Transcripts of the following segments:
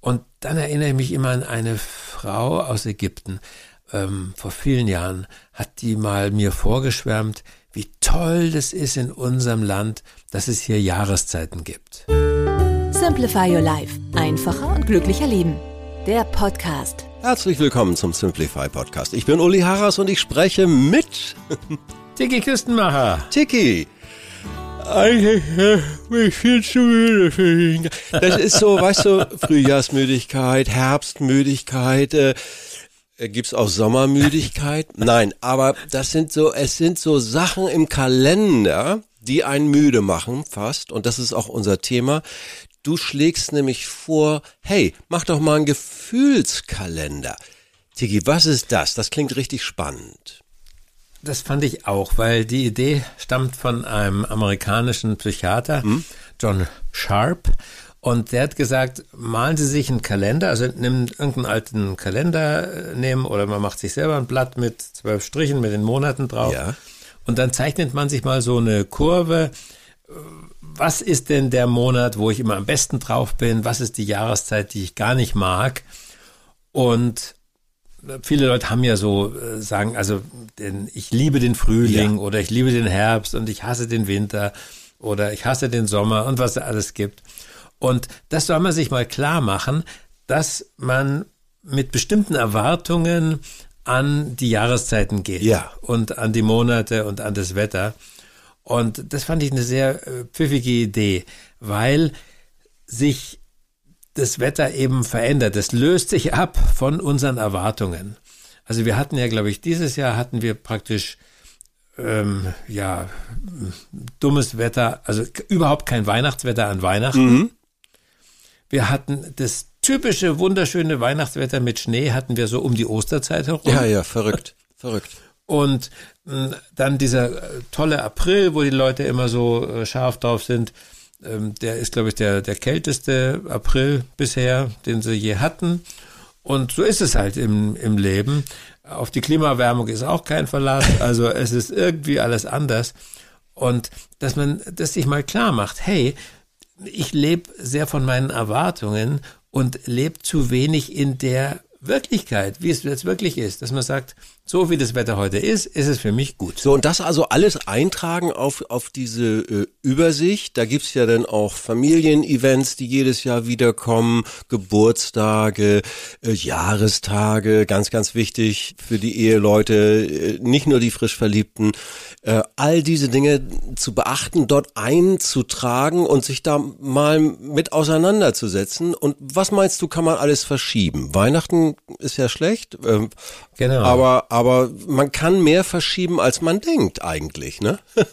Und dann erinnere ich mich immer an eine Frau aus Ägypten. Ähm, vor vielen Jahren hat die mal mir vorgeschwärmt, wie toll das ist in unserem Land, dass es hier Jahreszeiten gibt. Simplify Your Life. Einfacher und glücklicher Leben. Der Podcast. Herzlich willkommen zum Simplify Podcast. Ich bin Uli Harras und ich spreche mit Tiki Küstenmacher. Tiki. Eigentlich äh, bin ich viel zu müde für ihn. Das ist so, weißt du, Frühjahrsmüdigkeit, Herbstmüdigkeit, äh, gibt's auch Sommermüdigkeit? Nein, aber das sind so, es sind so Sachen im Kalender, die einen müde machen fast. Und das ist auch unser Thema. Du schlägst nämlich vor, hey, mach doch mal einen Gefühlskalender. Tiki, was ist das? Das klingt richtig spannend. Das fand ich auch, weil die Idee stammt von einem amerikanischen Psychiater, John Sharp. Und der hat gesagt, malen Sie sich einen Kalender, also nehmen irgendeinen alten Kalender äh, nehmen oder man macht sich selber ein Blatt mit zwölf Strichen mit den Monaten drauf. Ja. Und dann zeichnet man sich mal so eine Kurve. Was ist denn der Monat, wo ich immer am besten drauf bin? Was ist die Jahreszeit, die ich gar nicht mag? Und viele Leute haben ja so äh, sagen, also den, ich liebe den Frühling Ja. oder ich liebe den Herbst und ich hasse den Winter oder ich hasse den Sommer und was da alles gibt. Und das soll man sich mal klar machen, dass man mit bestimmten Erwartungen an die Jahreszeiten geht Ja. und an die Monate und an das Wetter. Und das fand ich eine sehr äh, pfiffige Idee, weil sich das Wetter eben verändert. Das löst sich ab von unseren Erwartungen. Also wir hatten ja, glaube ich, dieses Jahr hatten wir praktisch ähm, ja dummes Wetter, also überhaupt kein Weihnachtswetter an Weihnachten. Wir hatten das typische wunderschöne Weihnachtswetter mit Schnee hatten wir so um die Osterzeit herum. Ja, ja, verrückt, verrückt. Und mh, dann dieser äh, tolle April, wo die Leute immer so äh, scharf drauf sind, ähm, der ist, glaube ich, der, der kälteste April bisher, den sie je hatten. Und so ist es halt im, im Leben. Auf die Klimaerwärmung ist auch kein Verlass. Also es ist irgendwie alles anders. Und dass man das sich mal klar macht, hey, ich lebe sehr von meinen Erwartungen und lebe zu wenig in der Wirklichkeit, wie es jetzt wirklich ist. Dass man sagt, so wie das Wetter heute ist, ist es für mich gut. So, und das also alles eintragen auf, auf diese äh, Übersicht. Da gibt's ja dann auch Familienevents, die jedes Jahr wiederkommen, Geburtstage, äh, Jahrestage, ganz, ganz wichtig für die Eheleute, äh, nicht nur die frisch Verliebten. Äh, all diese Dinge zu beachten, dort einzutragen und sich da mal mit auseinanderzusetzen. Und was meinst du, kann man alles verschieben? Weihnachten ist ja schlecht. Ähm, Genau. aber, aber man kann mehr verschieben, als man denkt eigentlich, ne?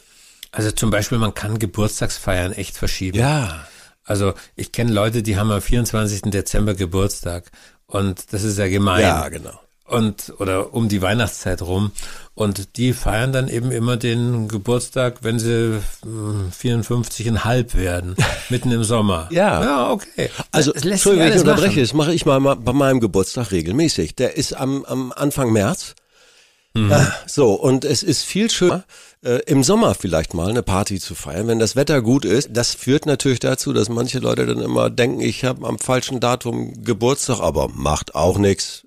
Also zum Beispiel, man kann Geburtstagsfeiern echt verschieben. Ja. Also ich kenne Leute, die haben am 24. Dezember Geburtstag. Und das ist ja gemein. Ja, genau. Und, oder um die Weihnachtszeit rum. Und die feiern dann eben immer den Geburtstag, wenn sie mm, 54,5 werden. Mitten im Sommer. Ja. Ja, okay. Also, Das lässt sich Entschuldigung, wenn ich unterbreche, machen. das mache ich mal ma- bei meinem Geburtstag regelmäßig. Der ist am, am Anfang März. Mhm. Ah, So, und es ist viel schöner, äh, im Sommer vielleicht mal eine Party zu feiern, wenn das Wetter gut ist. Das führt natürlich dazu, dass manche Leute dann immer denken, ich habe am falschen Datum Geburtstag, aber macht auch nichts.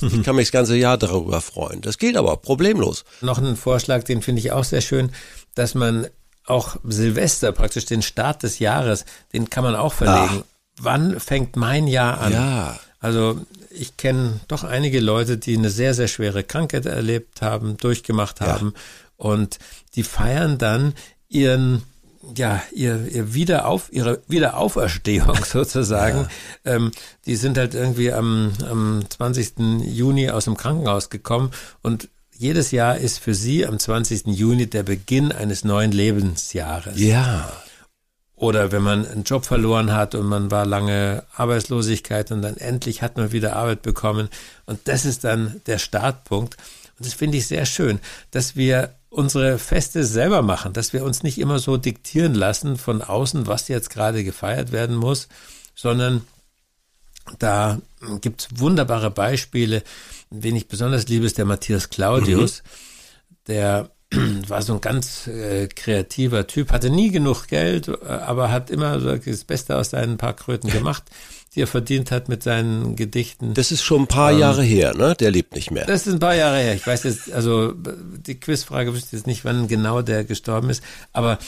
Ich kann mich das ganze Jahr darüber freuen. Das geht aber problemlos. Noch ein Vorschlag, den finde ich auch sehr schön, dass man auch Silvester, praktisch den Start des Jahres, den kann man auch verlegen. Wann fängt mein Jahr an? Ja. Also ich kenne doch einige Leute, die eine sehr, sehr schwere Krankheit erlebt haben, durchgemacht haben und die feiern dann ihren ja, ihr, ihr Wiederauf, ihre Wiederauferstehung sozusagen. Ähm, die sind halt irgendwie am, am 20. Juni aus dem Krankenhaus gekommen und jedes Jahr ist für sie am 20. Juni der Beginn eines neuen Lebensjahres. Ja. Oder wenn man einen Job verloren hat und man war lange Arbeitslosigkeit und dann endlich hat man wieder Arbeit bekommen. Und das ist dann der Startpunkt. Und das finde ich sehr schön, dass wir unsere Feste selber machen, dass wir uns nicht immer so diktieren lassen von außen, was jetzt gerade gefeiert werden muss, sondern da gibt es wunderbare Beispiele. Wen ich besonders liebe, ist der Matthias Claudius. Mhm. Der war so ein ganz äh, kreativer Typ, hatte nie genug Geld, äh, aber hat immer so das Beste aus seinen paar Kröten gemacht, die er verdient hat mit seinen Gedichten. Das ist schon ein paar ähm, Jahre her, ne? Der lebt nicht mehr. Das ist ein paar Jahre her. Ich weiß jetzt, also die Quizfrage wüsste jetzt nicht, wann genau der gestorben ist, aber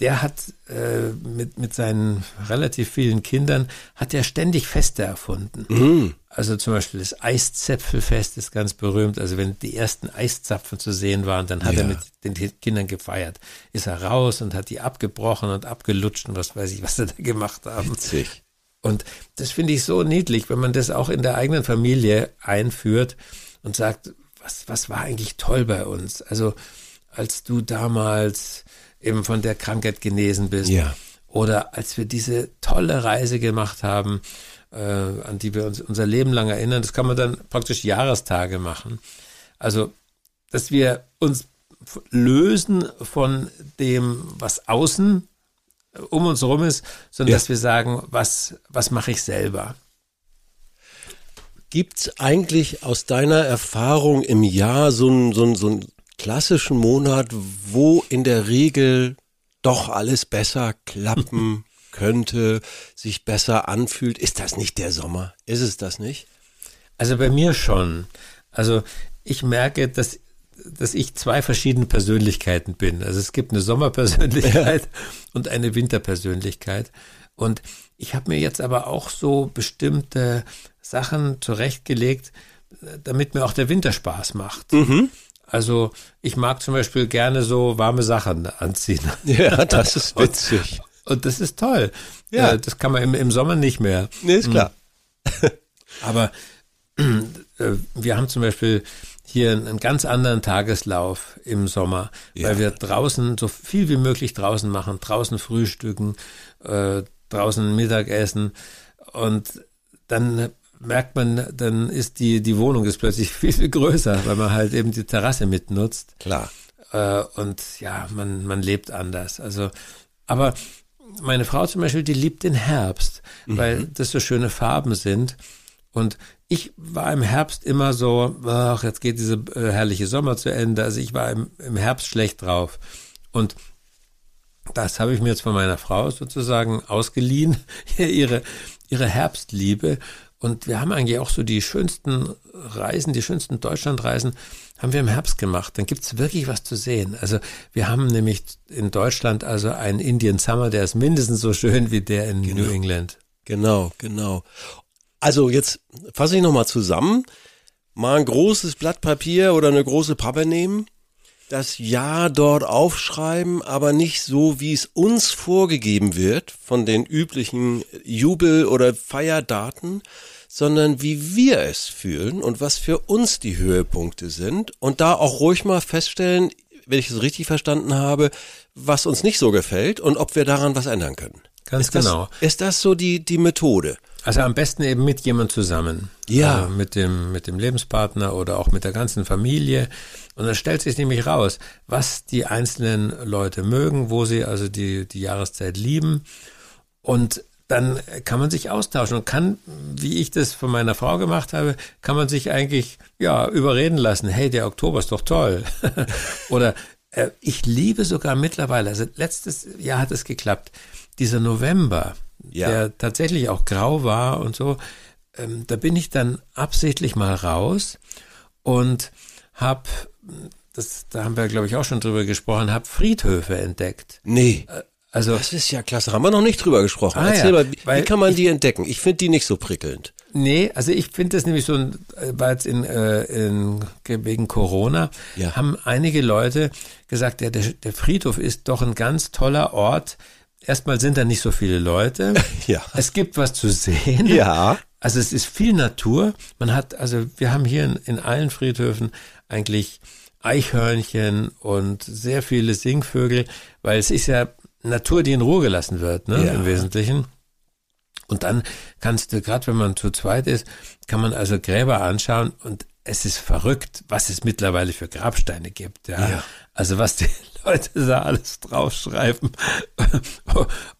der hat äh, mit, mit seinen relativ vielen Kindern, hat er ständig Feste erfunden. Mhm. Also zum Beispiel das Eiszäpfelfest ist ganz berühmt. Also wenn die ersten Eiszapfen zu sehen waren, dann hat ja. er mit den Kindern gefeiert. Ist er raus und hat die abgebrochen und abgelutscht und was weiß ich, was sie da gemacht haben. Witzig. Und das finde ich so niedlich, wenn man das auch in der eigenen Familie einführt und sagt, was, was war eigentlich toll bei uns? Also als du damals eben von der Krankheit genesen bist. Ja. Oder als wir diese tolle Reise gemacht haben, äh, an die wir uns unser Leben lang erinnern, das kann man dann praktisch Jahrestage machen. Also, dass wir uns lösen von dem, was außen um uns herum ist, sondern ja. dass wir sagen, was, was mache ich selber? Gibt es eigentlich aus deiner Erfahrung im Jahr so ein, so ein, so ein klassischen Monat, wo in der Regel doch alles besser klappen könnte, sich besser anfühlt. Ist das nicht der Sommer? Ist es das nicht? Also bei mir schon. Also ich merke, dass dass ich zwei verschiedene Persönlichkeiten bin. Also es gibt eine Sommerpersönlichkeit und eine Winterpersönlichkeit. Und ich habe mir jetzt aber auch so bestimmte Sachen zurechtgelegt, damit mir auch der Winter Spaß macht. Mhm. Also ich mag zum Beispiel gerne so warme Sachen anziehen. Ja, das ist witzig. Und, und das ist toll. Ja. Äh, das kann man im, im Sommer nicht mehr. Nee, ist klar. Hm. Aber äh, wir haben zum Beispiel hier einen ganz anderen Tageslauf im Sommer, ja. weil wir draußen so viel wie möglich draußen machen, draußen frühstücken, äh, draußen Mittagessen und dann merkt man, dann ist die, die Wohnung ist plötzlich viel, viel größer, weil man halt eben die Terrasse mitnutzt. Klar. Äh, und ja, man, man lebt anders. Also, aber meine Frau zum Beispiel, die liebt den Herbst, mhm. weil das so schöne Farben sind. Und ich war im Herbst immer so, ach, jetzt geht diese äh, herrliche Sommer zu Ende. Also ich war im, im Herbst schlecht drauf. Und das habe ich mir jetzt von meiner Frau sozusagen ausgeliehen, ihre, ihre Herbstliebe. Und wir haben eigentlich auch so die schönsten Reisen, die schönsten Deutschlandreisen haben wir im Herbst gemacht. Dann gibt's wirklich was zu sehen. Also wir haben nämlich in Deutschland also einen Indian Summer, der ist mindestens so schön wie der in genau. New England. Genau, genau. Also jetzt fasse ich nochmal zusammen. Mal ein großes Blatt Papier oder eine große Pappe nehmen das Jahr dort aufschreiben, aber nicht so, wie es uns vorgegeben wird von den üblichen Jubel- oder Feierdaten, sondern wie wir es fühlen und was für uns die Höhepunkte sind und da auch ruhig mal feststellen, wenn ich es richtig verstanden habe, was uns nicht so gefällt und ob wir daran was ändern können. Ganz ist genau. Das, ist das so die, die Methode? Also am besten eben mit jemand zusammen. Ja. Also mit dem, mit dem Lebenspartner oder auch mit der ganzen Familie. Und dann stellt sich nämlich raus, was die einzelnen Leute mögen, wo sie also die, die Jahreszeit lieben. Und dann kann man sich austauschen und kann, wie ich das von meiner Frau gemacht habe, kann man sich eigentlich, ja, überreden lassen. Hey, der Oktober ist doch toll. Oder äh, ich liebe sogar mittlerweile, also letztes Jahr hat es geklappt, dieser November, ja. der tatsächlich auch grau war und so, ähm, da bin ich dann absichtlich mal raus und habe, das, da haben wir glaube ich auch schon drüber gesprochen, habe Friedhöfe entdeckt. Nee. Äh, also, das ist ja klasse. Haben wir noch nicht drüber gesprochen. Ah, Erzähl ja, mal, wie, wie kann man ich, die entdecken? Ich finde die nicht so prickelnd. Nee, also ich finde das nämlich so, ein, war jetzt in, äh, in, wegen Corona, ja. haben einige Leute gesagt, ja, der, der Friedhof ist doch ein ganz toller Ort, erstmal sind da nicht so viele Leute. Ja. Es gibt was zu sehen. Ja. Also es ist viel Natur. Man hat, also wir haben hier in, in allen Friedhöfen eigentlich Eichhörnchen und sehr viele Singvögel, weil es ist ja Natur, die in Ruhe gelassen wird, ne, Ja. im Wesentlichen. Und dann kannst du, gerade wenn man zu zweit ist, kann man also Gräber anschauen und es ist verrückt, was es mittlerweile für Grabsteine gibt. Ja. Ja. Also was die Leute da alles draufschreiben.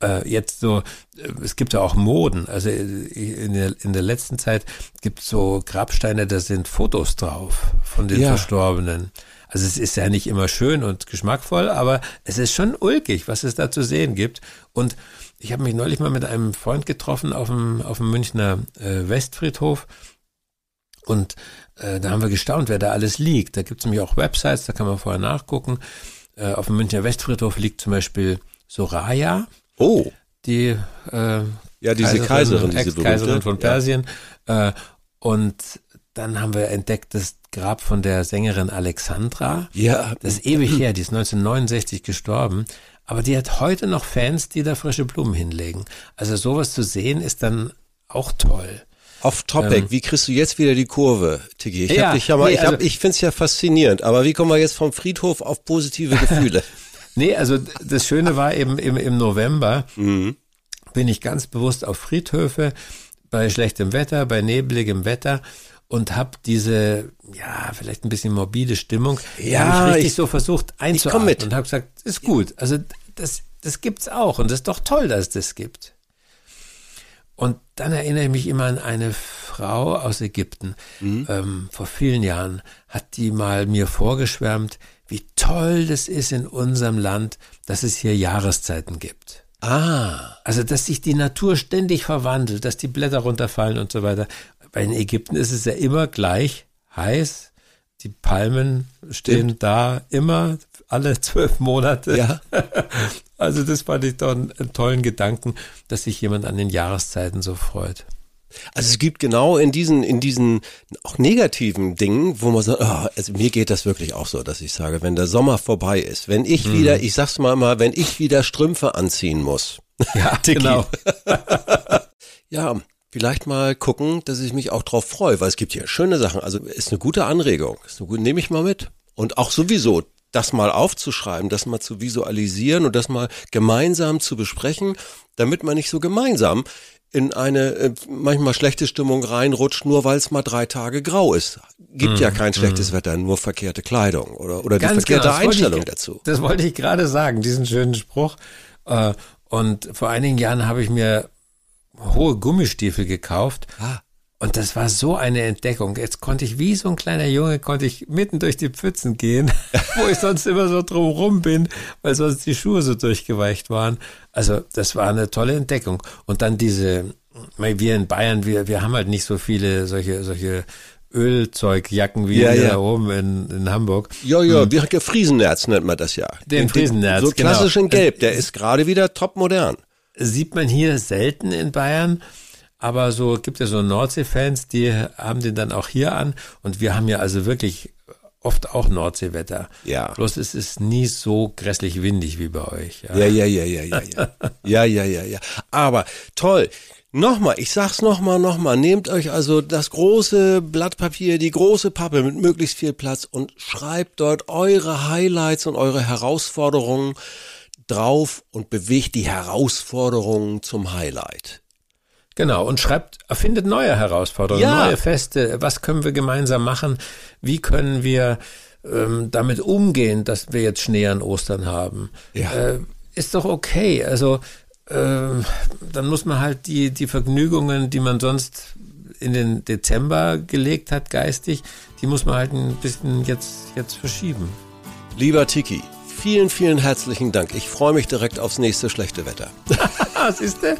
Äh, Jetzt so, äh, es gibt ja auch Moden. Also in der, in der letzten Zeit gibt es so Grabsteine, da sind Fotos drauf von den Ja. Verstorbenen. Also es ist ja nicht immer schön und geschmackvoll, aber es ist schon ulkig, was es da zu sehen gibt. Und ich habe mich neulich mal mit einem Freund getroffen auf dem, auf dem Münchner äh, Westfriedhof. Und äh, da haben wir gestaunt, wer da alles liegt. Da gibt es nämlich auch Websites, da kann man vorher nachgucken. Äh, auf dem Münchner Westfriedhof liegt zum Beispiel Soraya, Oh, die äh, ja, diese Kaiserin, diese Ex-Kaiserin berühmte. von Persien. Äh, und dann haben wir entdeckt das Grab von der Sängerin Alexandra. Ja, Das ist ewig her, die ist 1969 gestorben. Aber die hat heute noch Fans, die da frische Blumen hinlegen. Also sowas zu sehen ist dann auch toll. Off Topic, wie kriegst du jetzt wieder die Kurve, Tiki? Ich Ja, ja mal, nee, ich, hab, also- ich find's ja faszinierend, aber wie kommen wir jetzt vom Friedhof auf positive Gefühle? Nee, also das Schöne war eben im, im November Mhm. bin ich ganz bewusst auf Friedhöfe bei schlechtem Wetter, bei nebligem Wetter und habe diese, ja, vielleicht ein bisschen morbide Stimmung, die Ja, ich richtig ich- so versucht komm einzuatmen mit. und habe gesagt, ist gut. Also das, das gibt's auch und das ist doch toll, dass es das gibt. Und dann erinnere ich mich immer an eine Frau aus Ägypten. Mhm. Ähm, vor vielen Jahren hat die mal mir vorgeschwärmt, wie toll das ist in unserem Land, dass es hier Jahreszeiten gibt. ah, Also, dass sich die Natur ständig verwandelt, dass die Blätter runterfallen und so weiter. Weil in Ägypten ist es ja immer gleich heiß. Die Palmen stehen da immer alle zwölf Monate. ja. Also das fand ich doch einen, einen tollen Gedanken, dass sich jemand an den Jahreszeiten so freut. Also es gibt genau in diesen, in diesen auch negativen Dingen, wo man sagt, ah, also mir geht das wirklich auch so, dass ich sage, wenn der Sommer vorbei ist, wenn ich wieder, ich sag's mal immer, wenn ich wieder Strümpfe anziehen muss. Ja, genau. Ja, vielleicht mal gucken, dass ich mich auch drauf freue, weil es gibt hier schöne Sachen. Also ist eine gute Anregung. Ist eine gute, nehme ich mal mit. Und auch sowieso, das mal aufzuschreiben, das mal zu visualisieren und das mal gemeinsam zu besprechen, damit man nicht so gemeinsam in eine äh, manchmal schlechte Stimmung reinrutscht, nur weil es mal drei Tage grau ist. Gibt ja kein schlechtes Wetter, nur verkehrte Kleidung oder, oder die verkehrte genau, Einstellung ich, dazu. Das wollte ich gerade sagen, diesen schönen Spruch. Äh, Und vor einigen Jahren habe ich mir hohe Gummistiefel gekauft. Ah. Und das war so eine Entdeckung. Jetzt konnte ich wie so ein kleiner Junge, konnte ich mitten durch die Pfützen gehen, wo ich sonst immer so drumrum bin, weil sonst die Schuhe so durchgeweicht waren. Also das war eine tolle Entdeckung. Und dann diese, wir in Bayern, wir, wir haben halt nicht so viele solche, solche Ölzeugjacken wie Ja, wir ja. oben in, in Hamburg. Ja, ja, wir Friesennerz nennt man das ja. Den Friesennerz, So genau. klassisch in Gelb, der ist gerade wieder top modern. sieht man hier selten in Bayern. Aber so gibt es so Nordsee-Fans, die haben den dann auch hier an. Und wir haben ja also wirklich oft auch Nordseewetter. Ja. Bloß es ist nie so grässlich windig wie bei euch. Ja. Ja, ja, ja, ja, ja, ja. Ja, ja, ja, ja. Aber toll. Nochmal, ich sag's nochmal, nochmal. Nehmt euch also das große Blatt Papier, die große Pappe mit möglichst viel Platz und schreibt dort eure Highlights und eure Herausforderungen drauf und bewegt die Herausforderungen zum Highlight. Genau, und schreibt, erfindet neue Herausforderungen, Ja. neue Feste. Was können wir gemeinsam machen? Wie können wir ähm, damit umgehen, dass wir jetzt Schnee an Ostern haben? Ja. Äh, ist doch okay. Also ähm, dann muss man halt die, die Vergnügungen, die man sonst in den Dezember gelegt hat, geistig, die muss man halt ein bisschen jetzt, jetzt verschieben. Lieber Tiki, vielen, vielen herzlichen Dank. Ich freue mich direkt aufs nächste schlechte Wetter. Ah, siehste?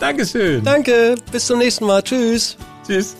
Dankeschön. Danke, bis zum nächsten Mal. Tschüss. Tschüss.